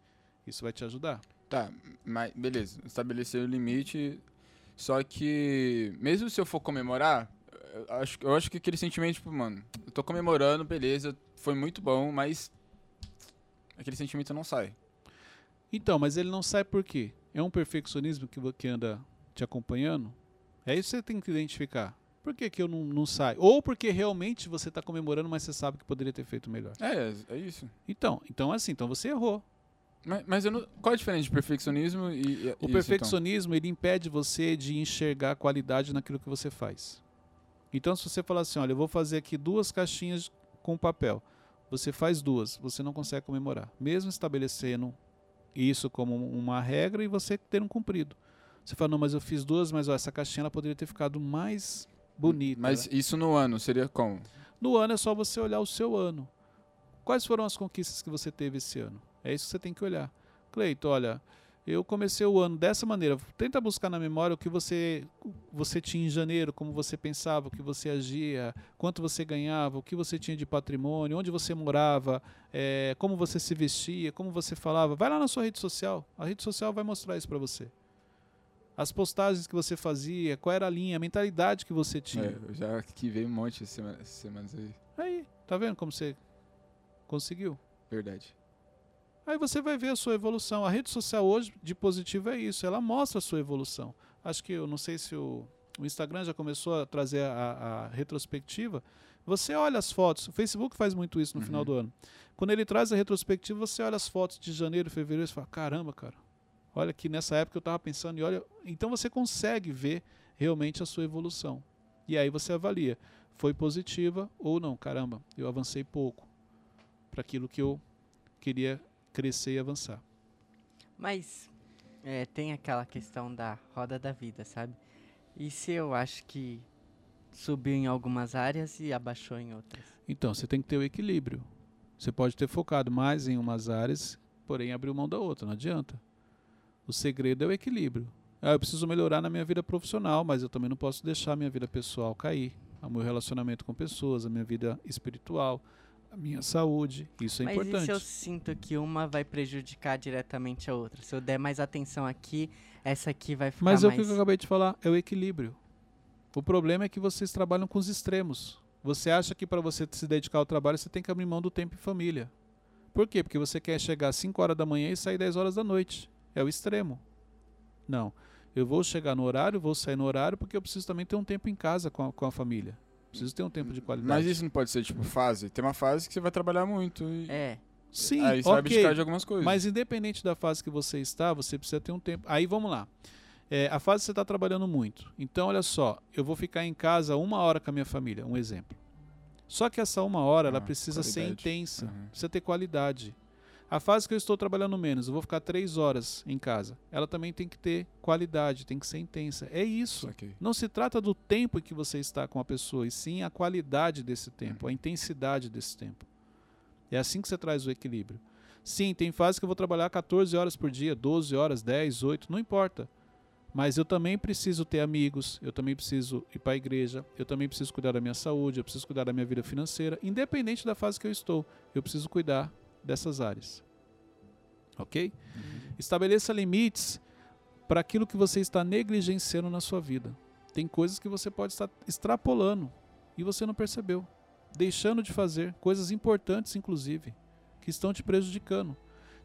Isso vai te ajudar. Tá, mas beleza. Estabelecer o limite só que, mesmo se eu for comemorar, eu acho, eu acho que aquele sentimento, tipo, mano, eu tô comemorando, beleza, foi muito bom, mas aquele sentimento não sai. Então, mas ele não sai por quê? É um perfeccionismo que, que anda te acompanhando? É isso que você tem que identificar. Por que, que eu não, não saio? Ou porque realmente você está comemorando, mas você sabe que poderia ter feito melhor. É, é isso. Então, então assim, então você errou. Mas, mas não, qual a diferença de perfeccionismo e, e O isso, perfeccionismo, então? ele impede você de enxergar qualidade naquilo que você faz. Então, se você falar assim, olha, eu vou fazer aqui duas caixinhas com papel. Você faz duas, você não consegue comemorar. Mesmo estabelecendo isso como uma regra e você tendo cumprido. Você fala, não, mas eu fiz duas, mas ó, essa caixinha ela poderia ter ficado mais bonita. Mas né? isso no ano seria como? No ano é só você olhar o seu ano. Quais foram as conquistas que você teve esse ano? É isso que você tem que olhar. Cleito, olha, eu comecei o ano dessa maneira. Tenta buscar na memória o que você, você tinha em janeiro, como você pensava, o que você agia, quanto você ganhava, o que você tinha de patrimônio, onde você morava, é, como você se vestia, como você falava. Vai lá na sua rede social. A rede social vai mostrar isso para você. As postagens que você fazia, qual era a linha, a mentalidade que você tinha. É, eu já que veio um monte essas semanas aí. Aí, tá vendo como você conseguiu? Verdade. Aí você vai ver a sua evolução. A rede social hoje de positivo é isso, ela mostra a sua evolução. Acho que eu não sei se o, o Instagram já começou a trazer a, a, retrospectiva. Você olha as fotos, o Facebook faz muito isso no uhum. final do ano. Quando ele traz a retrospectiva, você olha as fotos de janeiro, fevereiro e fala: caramba, cara, olha que nessa época eu estava pensando, e olha. Então você consegue ver realmente a sua evolução. E aí você avalia: foi positiva ou não? Caramba, eu avancei pouco para aquilo que eu queria crescer e avançar. Mas é, tem aquela questão da roda da vida, sabe? E se eu acho que subiu em algumas áreas e abaixou em outras. Então, você tem que ter o equilíbrio. Você pode ter focado mais em umas áreas, porém abriu mão da outra, não adianta. O segredo é o equilíbrio. Ah, eu preciso melhorar na minha vida profissional, mas eu também não posso deixar a minha vida pessoal cair. O meu relacionamento com pessoas, a minha vida espiritual, a minha saúde. Isso é Mas importante. e se eu sinto que uma vai prejudicar diretamente a outra? Se eu der mais atenção aqui, essa aqui vai ficar Mas é o mais... que eu acabei de falar, é o equilíbrio. O problema é que vocês trabalham com os extremos. Você acha que para você se dedicar ao trabalho, você tem que abrir mão do tempo em família. Por quê? Porque você quer chegar às 5 horas da manhã e sair 10 horas da noite. É o extremo. Não. Eu vou chegar no horário, vou sair no horário, porque eu preciso também ter um tempo em casa com a, com a família. Preciso ter um tempo de qualidade. Mas isso não pode ser, tipo, fase. Tem uma fase que você vai trabalhar muito. E... É, Sim, Aí você vai ok. abdicar de algumas coisas. Mas independente da fase que você está, você precisa ter um tempo. Aí vamos lá. É, a fase que você está trabalhando muito. Então, olha só, eu vou ficar em casa uma hora com a minha família, um exemplo. Só que essa uma hora, ela Ah, precisa ser qualidade. intensa, Uhum. precisa ter qualidade. A fase que eu estou trabalhando menos, eu vou ficar três horas em casa. Ela também tem que ter qualidade, tem que ser intensa. É isso. Saquei. Não se trata do tempo em que você está com a pessoa, e sim a qualidade desse tempo, a intensidade desse tempo. É assim que você traz o equilíbrio. Sim, tem fases que eu vou trabalhar 14 horas por dia, 12 horas, 10, 8, não importa. Mas eu também preciso ter amigos, eu também preciso ir para a igreja, eu também preciso cuidar da minha saúde, eu preciso cuidar da minha vida financeira, independente da fase que eu estou, eu preciso cuidar dessas áreas. Ok? Estabeleça limites para aquilo que você está negligenciando na sua vida. Tem coisas que você pode estar extrapolando e você não percebeu, deixando de fazer coisas importantes, inclusive, que estão te prejudicando.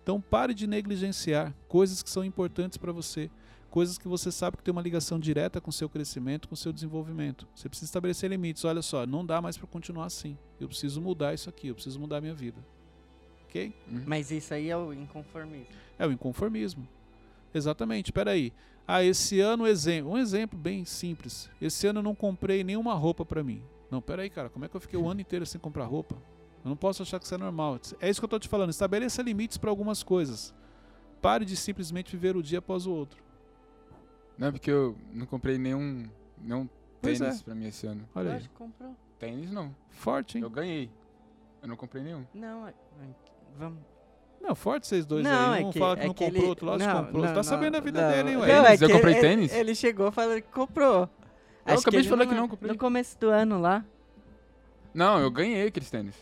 Então pare de negligenciar coisas que são importantes para você, coisas que você sabe que tem uma ligação direta com o seu crescimento, com o seu desenvolvimento. Você precisa estabelecer limites. Olha só, não dá mais para continuar assim. Eu preciso mudar isso aqui, eu preciso mudar a minha vida. Ok? Uhum. mas isso aí é o inconformismo. É o inconformismo. Exatamente. Espera aí. Ah, esse ano, exemplo, um exemplo bem simples. Esse ano eu não comprei nenhuma roupa pra mim. Não, pera aí, cara. Como é que eu fiquei o ano inteiro sem comprar roupa? Eu não posso achar que isso é normal. É isso que eu tô te falando. Estabeleça limites para algumas coisas. Pare de simplesmente viver o dia após o outro. Não é porque eu não comprei nenhum, nenhum Pois tênis é. pra mim esse ano. Olha aí. Comprou. Tênis não. Forte, hein? Eu ganhei. Eu não comprei nenhum. Não, é- vamos... Não, forte vocês dois não, aí. é Um que, fala que é não que comprou, ele... outro lado não, comprou. Você não, tá sabendo da vida não, dele, hein, não, ué? Tênis? é Eu que comprei ele- tênis? Ele chegou falando que comprou. Eu Acho acabei de falar que no- não comprei. No começo do ano lá. Não, eu ganhei aqueles tênis.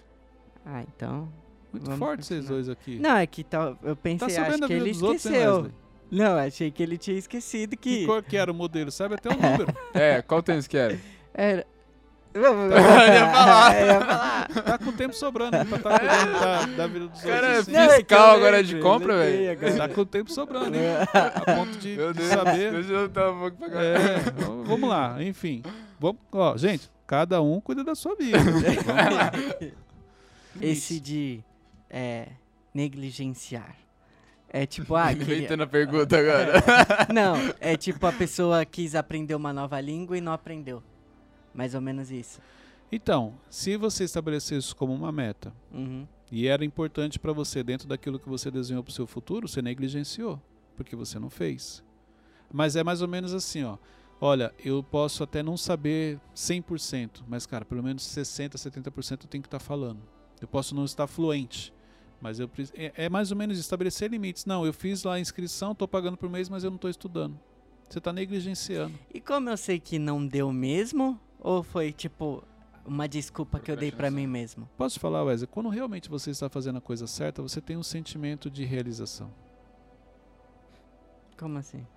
Ah, então... Muito Vamos forte vocês continuar. dois aqui. Não, é que tal, eu tá pensei, sabendo acho que ele outros, esqueceu. Não, achei que ele tinha esquecido Que que... cor que era o modelo? Sabe até o número. É, qual tênis que era? Era... Eu ia falar. Eu ia falar. Tá com tempo sobrando hein, pra cuidando da, da vida dos Cara, outros. assim. Não, é Fiscal agora de compra, velho. Tá com tempo sobrando, hein? A ponto de, Meu de Deus, saber. deixa eu dar um pouco pra cá. É, vamos lá, enfim. Vamos, ó, gente, cada um cuida da sua vida. Vamos lá. Esse de é, negligenciar. É tipo, ah, queria... Inventando a pergunta agora. Não, é tipo a pessoa quis aprender uma nova língua e não aprendeu. Mais ou menos isso. Então, se você estabelecer isso como uma meta Uhum. e era importante para você dentro daquilo que você desenhou para o seu futuro, você negligenciou, porque você não fez. Mas é mais ou menos assim, ó. Olha, eu posso até não saber 100%, mas cara, pelo menos 60, 70% eu tenho que estar falando. Eu posso não estar fluente, mas eu é, é mais ou menos estabelecer limites. Não, eu fiz lá a inscrição, estou pagando por mês, mas eu não estou estudando. Você está negligenciando. E como eu sei que não deu mesmo? Ou foi tipo uma desculpa que eu dei pra mim mesmo? Posso te falar, Wesley? Quando realmente você está fazendo a coisa certa, você tem um sentimento de realização. Como assim?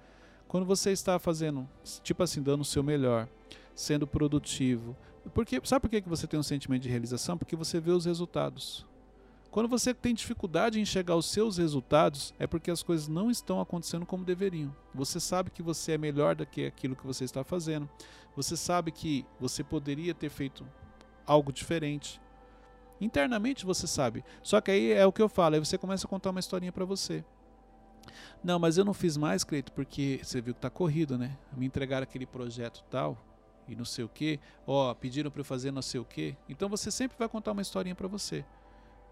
Quando você está fazendo, tipo assim, dando o seu melhor, sendo produtivo. Porque, sabe por que que você tem um sentimento de realização? Porque você vê os resultados. Quando você tem dificuldade em enxergar os seus resultados, é porque as coisas não estão acontecendo como deveriam. Você sabe que você é melhor do que aquilo que você está fazendo. Você sabe que você poderia ter feito algo diferente. Internamente você sabe. Só que aí é o que eu falo, aí você começa a contar uma historinha para você. Não, mas eu não fiz mais, Cleito, porque você viu que tá corrido, né? Me entregaram aquele projeto tal e não sei o quê. Ó, pediram para eu fazer não sei o quê. Então você sempre vai contar uma historinha para você.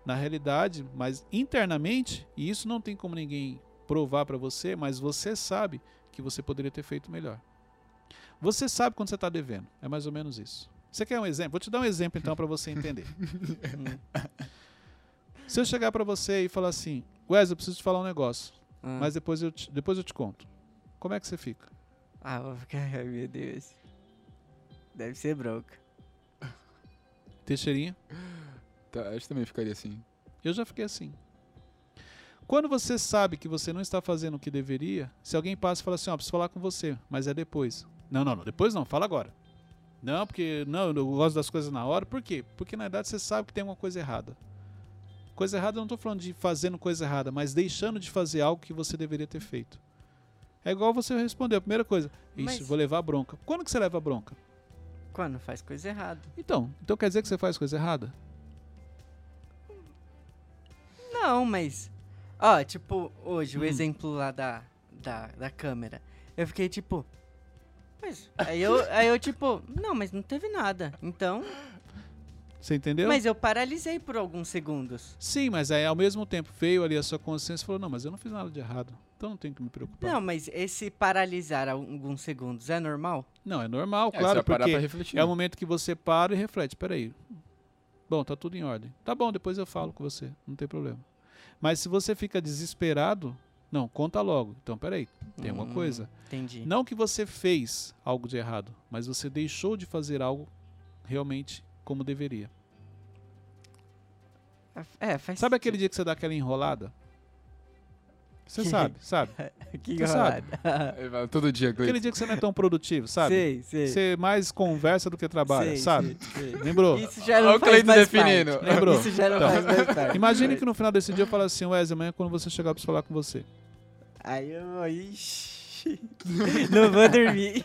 Na realidade, mas internamente, e isso não tem como ninguém provar para você, mas você sabe que você poderia ter feito melhor. Você sabe quando você está devendo. É mais ou menos isso. Você quer um exemplo? Vou te dar um exemplo então para você entender. Hum. Se eu chegar para você e falar assim, Wesley, eu preciso te falar um negócio, Ah. mas depois eu, te, depois eu te conto. Como é que você fica? Ah, vou ficar. Ai, meu Deus. Deve ser bronca. Teixeirinha? Tá, acho que também ficaria assim. Eu já fiquei assim. Quando você sabe que você não está fazendo o que deveria, se alguém passa e fala assim, ó, preciso falar com você, mas é depois. Não, não, não, depois não, fala agora. Não, porque não, eu gosto das coisas na hora. Por quê? Porque na verdade você sabe que tem alguma coisa errada. Coisa errada, eu não estou falando de fazendo coisa errada, mas deixando de fazer algo que você deveria ter feito. É igual você respondeu. A primeira coisa, isso, Mas- vou levar bronca. Quando que você leva bronca? Quando faz coisa errada. Então, então quer dizer que você faz coisa errada? Não, mas. Ó, tipo, hoje, o Hum. exemplo lá da, da, da câmera. Eu fiquei tipo. Mas. Aí eu, aí eu, tipo, não, mas não teve nada. Então. Você entendeu? Mas eu paralisei por alguns segundos. Sim, mas aí ao mesmo tempo veio ali a sua consciência e falou: Não, mas eu não fiz nada de errado. Então não tenho que me preocupar. Não, mas esse paralisar alguns segundos é normal? Não, é normal, É, você claro, porque pra refletir. é o né? momento que você para e reflete. Peraí. Bom, tá tudo em ordem. Tá bom, depois eu falo com você. Não tem problema. Mas se você fica desesperado, não, conta logo. Então, peraí, tem alguma Hum, coisa. Entendi. Não que você fez algo de errado, mas você deixou de fazer algo realmente como deveria. É, faz Sabe aquele dia que você dá aquela enrolada? Você sabe, sabe? que Você sabe? Todo dia, Aquele Cleiton. dia que você não é tão produtivo, sabe? Sei, sei. Você mais conversa do que trabalha, sei, sabe? sei, sei. Lembrou? Isso já não o faz Cleiton mais definindo. parte. Lembrou? Isso já não Então. faz mais parte. Imagine que no final desse dia eu falo assim, Wesley, amanhã quando você chegar eu preciso falar com você. Aí eu... Ixi. não vou dormir.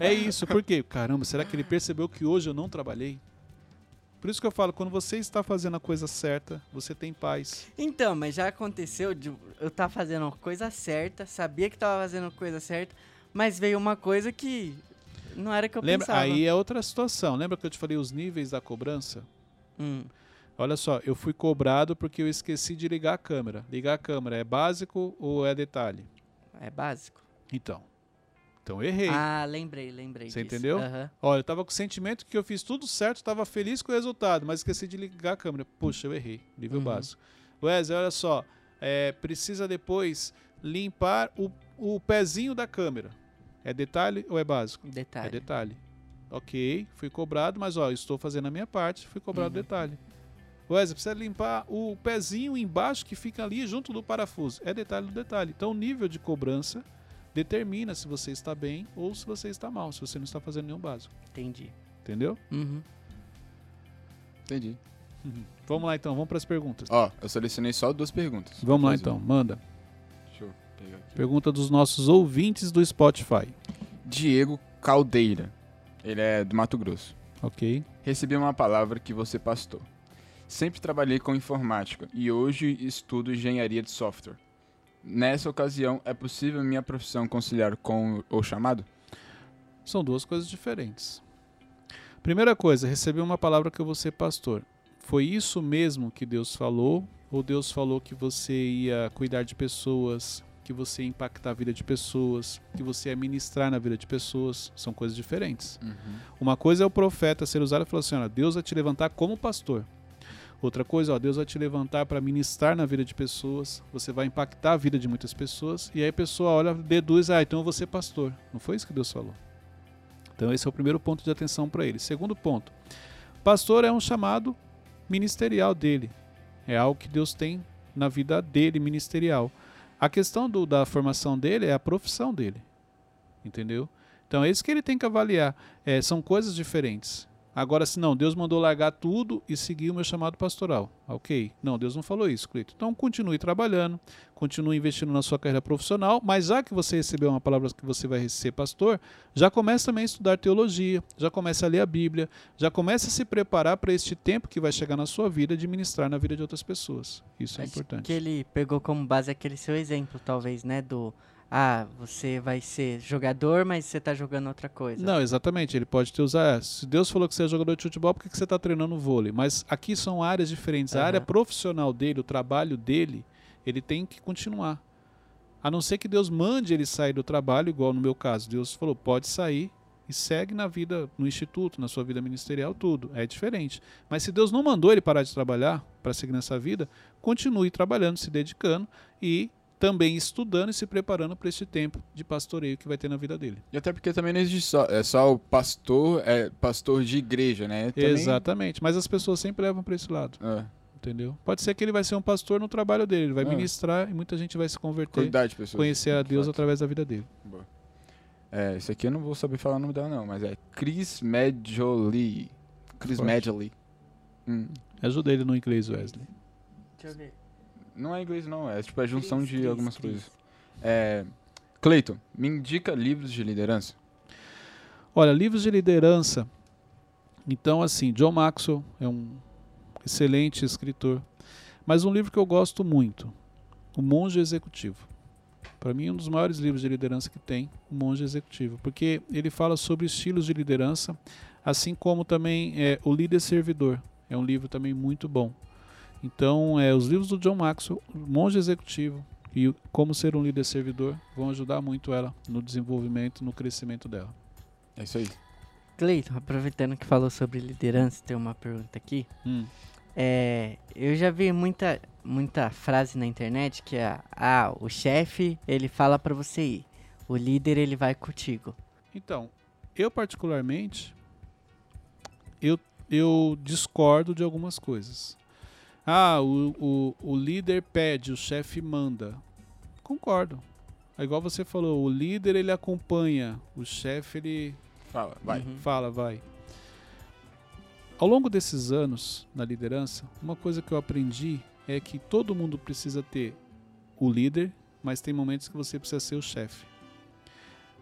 É isso, por quê? Caramba, será que ele percebeu que hoje eu não trabalhei? Por isso que eu falo, quando você está fazendo a coisa certa, você tem paz. Então, mas já aconteceu de eu estar fazendo a coisa certa, sabia que tava fazendo a coisa certa, mas veio uma coisa que não era que eu Lembra? pensava. Aí é outra situação. Lembra que eu te falei os níveis da cobrança? Hum, Olha só, eu fui cobrado porque eu esqueci de ligar a câmera. Ligar a câmera é básico ou é detalhe? é básico. Então. Então errei. Ah, lembrei, lembrei Você disso. entendeu? Aham. Olha, eu tava com o sentimento que eu fiz tudo certo, tava feliz com o resultado, mas esqueci de ligar a câmera. Puxa, eu errei. Nível Uhum. básico. Wesley, olha só. é, precisa depois limpar o, o pezinho da câmera. É detalhe ou é básico? Detalhe. É detalhe. Ok, fui cobrado, mas ó, estou fazendo a minha parte, fui cobrado Uhum. detalhe. Wesley, precisa limpar o pezinho embaixo que fica ali junto do parafuso. É detalhe do detalhe. Então o nível de cobrança determina se você está bem ou se você está mal, se você não está fazendo nenhum básico. Entendi. Entendeu? Uhum. Entendi. Vamos lá então, vamos para as perguntas. Ó, eu selecionei só duas perguntas. Vamos lá então, manda. Deixa eu pegar aqui. Pergunta dos nossos ouvintes do Spotify. Diego Caldeira. Ele é do Mato Grosso. Ok? Recebi uma palavra que você pastor. Sempre trabalhei com informática e hoje estudo engenharia de software. Nessa ocasião, é possível minha profissão conciliar com o chamado? São duas coisas diferentes. Primeira coisa, recebi uma palavra que eu vou ser pastor. Foi isso mesmo que Deus falou? Ou Deus falou que você ia cuidar de pessoas, que você ia impactar a vida de pessoas, que você ia ministrar na vida de pessoas? São coisas diferentes. Uma coisa é o profeta ser usado e falar assim: ó, Deus vai te levantar como pastor. Outra coisa, ó, Deus vai te levantar para ministrar na vida de pessoas, você vai impactar a vida de muitas pessoas, e aí a pessoa olha, deduz, ah, então eu vou ser pastor. Não foi isso que Deus falou. Então esse é o primeiro ponto de atenção para ele. Segundo ponto, pastor é um chamado ministerial dele. É algo que Deus tem na vida dele ministerial. A questão do, da formação dele é a profissão dele. Entendeu? Então é isso que ele tem que avaliar. É, são coisas diferentes. Agora, se não, Deus mandou largar tudo e seguir o meu chamado pastoral. Ok. Não, Deus não falou isso, Cleito. Então continue trabalhando, continue investindo na sua carreira profissional, mas já que você recebeu uma palavra que você vai ser pastor, já comece também a estudar teologia, já comece a ler a Bíblia, já comece a se preparar para este tempo que vai chegar na sua vida de ministrar na vida de outras pessoas. Isso é Acho importante. que ele pegou como base aquele seu exemplo, talvez, né? Do. Ah, você vai ser jogador, mas você tá jogando outra coisa. Não, exatamente. Ele pode te usar. é, Se Deus falou que você é jogador de futebol, por que você está treinando vôlei? Mas aqui são áreas diferentes. A Aham. área profissional dele, o trabalho dele, ele tem que continuar. A não ser que Deus mande ele sair do trabalho, igual no meu caso. Deus falou, pode sair, e segue na vida, no instituto, na sua vida ministerial, tudo. É diferente. Mas se Deus não mandou ele parar de trabalhar para seguir nessa vida, continue trabalhando, se dedicando e também estudando e se preparando para esse tempo de pastoreio que vai ter na vida dele. E até porque também não existe só, é só o pastor, é pastor de igreja, né? Também, Exatamente. Mas as pessoas sempre levam para esse lado. É, Entendeu? Pode ser que ele vai ser um pastor no trabalho dele, ele vai É. ministrar e muita gente vai se converter, cuidar de pessoas. conhecer a Deus Fato. através da vida dele. Boa. É, isso aqui eu não vou saber falar o nome dela não, mas é Chris Medjoli. Chris. Medjoli. Hum. Ajuda ele no inglês, Wesley. Deixa eu ver. Não é inglês não, é tipo a junção Cris, de Cris, algumas Cris. coisas. É, Cleiton, me indica livros de liderança. Olha, livros de liderança. Então, assim, John Maxwell é um excelente escritor. Mas um livro que eu gosto muito, O Monge Executivo. Para mim, um dos maiores livros de liderança que tem, O Monge Executivo. Porque ele fala sobre estilos de liderança, assim como também é, O Líder Servidor. É um livro também muito bom. Então, é, os livros do John Maxwell, Monge Executivo e Como Ser um Líder Servidor vão ajudar muito ela no desenvolvimento, no crescimento dela. É isso aí. Cleiton, aproveitando que falou sobre liderança, tem uma pergunta aqui. Hum. É, eu já vi muita, muita frase na internet que é, ah, o chefe, ele fala pra você ir. O líder, ele vai contigo. Então, eu particularmente, eu, eu discordo de algumas coisas. Ah, o, o, o líder pede, o chefe manda. Concordo. É igual você falou, o líder ele acompanha, o chefe ele Fala, vai. Uhum. fala, vai. Ao longo desses anos na liderança, uma coisa que eu aprendi é que todo mundo precisa ter o líder, mas tem momentos que você precisa ser o chefe.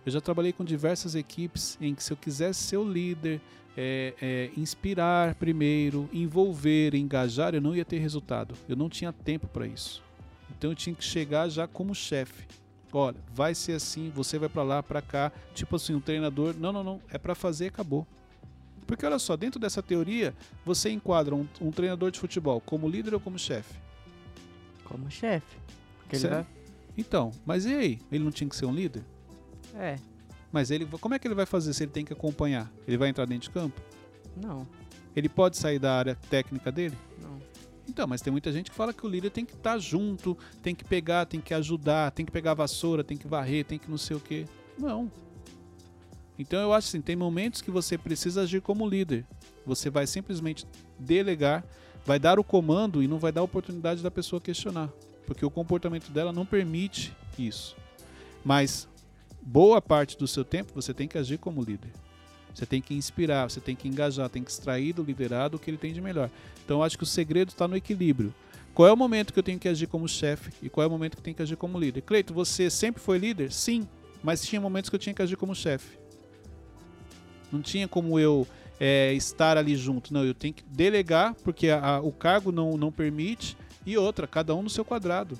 Eu já trabalhei com diversas equipes em que se eu quisesse ser o líder, é, é, inspirar primeiro, envolver, engajar, eu não ia ter resultado. Eu não tinha tempo para isso. Então eu tinha que chegar já como chefe. Olha, vai ser assim, você vai para lá, para cá, tipo assim, um treinador, não, não, não, é para fazer, acabou. Porque olha só, dentro dessa teoria, você enquadra um, um treinador de futebol como líder ou como chefe? Como chefe. Certo. Então, mas e aí? Ele não tinha que ser um líder? É, Mas ele, como é que ele vai fazer se ele tem que acompanhar? Ele vai entrar dentro de campo? não, Ele pode sair da área técnica dele? não. Então, mas tem muita gente que fala que o líder tem que estar junto, tem que pegar, tem que ajudar, tem que pegar a vassoura, tem que varrer, tem que não sei o quê. Não. Então eu acho assim, tem momentos que você precisa agir como líder. Você vai simplesmente delegar, vai dar o comando e não vai dar a oportunidade da pessoa questionar, porque o comportamento dela não permite isso. Mas boa parte do seu tempo você tem que agir como líder. Você tem que inspirar, você tem que engajar, tem que extrair do liderado o que ele tem de melhor. Então acho que o segredo está no equilíbrio. Qual é o momento que eu tenho que agir como chefe e qual é o momento que eu tenho que agir como líder? Cleito, você sempre foi líder? Sim, mas tinha momentos que eu tinha que agir como chefe. Não tinha como eu é, estar ali junto. Não, eu tenho que delegar, porque a- a- o cargo não, não permite. E outra, cada um no seu quadrado.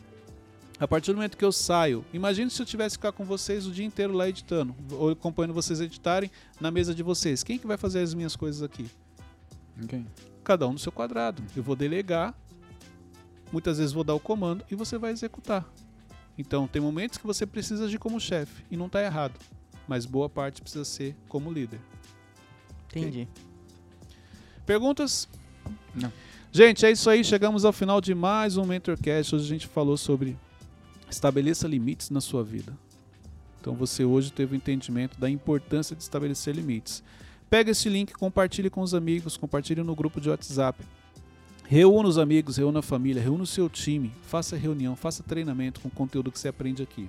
A partir do momento que eu saio, imagine se eu tivesse que ficar com vocês o dia inteiro lá editando, ou acompanhando vocês editarem na mesa de vocês. Quem que vai fazer as minhas coisas aqui? Cada um no seu quadrado. Eu vou delegar, muitas vezes vou dar o comando e você vai executar. Então, tem momentos que você precisa agir como chefe e não está errado, mas boa parte precisa ser como líder. Entendi. Perguntas? Não. Gente, é isso aí. Chegamos ao final de mais um Mentorcast. Hoje a gente falou sobre estabeleça limites na sua vida. Então você hoje teve o entendimento da importância de estabelecer limites. Pega esse link, compartilhe com os amigos, compartilhe no grupo de WhatsApp. Reúna os amigos, reúna a família, reúna o seu time, faça reunião, faça treinamento com o conteúdo que você aprende aqui.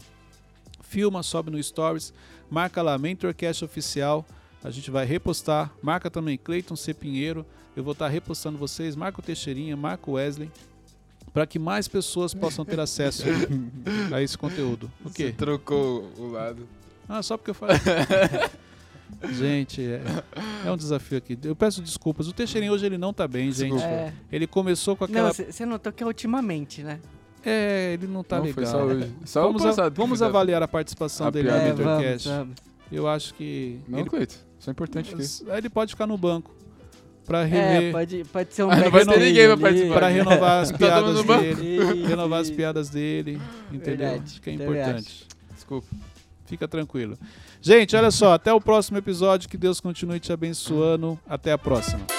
Filma, sobe no Stories, marca lá Mentorcast Oficial, a gente vai repostar. Marca também Cleiton C. Pinheiro, eu vou estar repostando vocês. Marca o Teixeirinha, marca o Wesley, para que mais pessoas possam ter acesso a esse conteúdo. O Você quê? trocou o lado. Ah, só porque eu falei. gente, é, é um desafio aqui. Eu peço desculpas. O Teixeirinha hoje ele não tá bem, gente. É, Ele começou com aquela. não, você notou que é ultimamente, né? É, ele não tá Não, legal. foi só hoje. Só vamos a- vamos avaliar a participação A dele no. É. Eu acho que. Não, ele, Cleito. Isso é importante aqui. Aí ele pode ficar no banco para É, rever, pode, pode ser um Ah, não vai ter ninguém pra participar. para renovar as Tá piadas dele, renovar as piadas dele, entendeu? Verdade, Acho que é importante. Desculpa. Fica tranquilo. Gente, olha só, até o próximo episódio. Que Deus continue te abençoando. Até a próxima.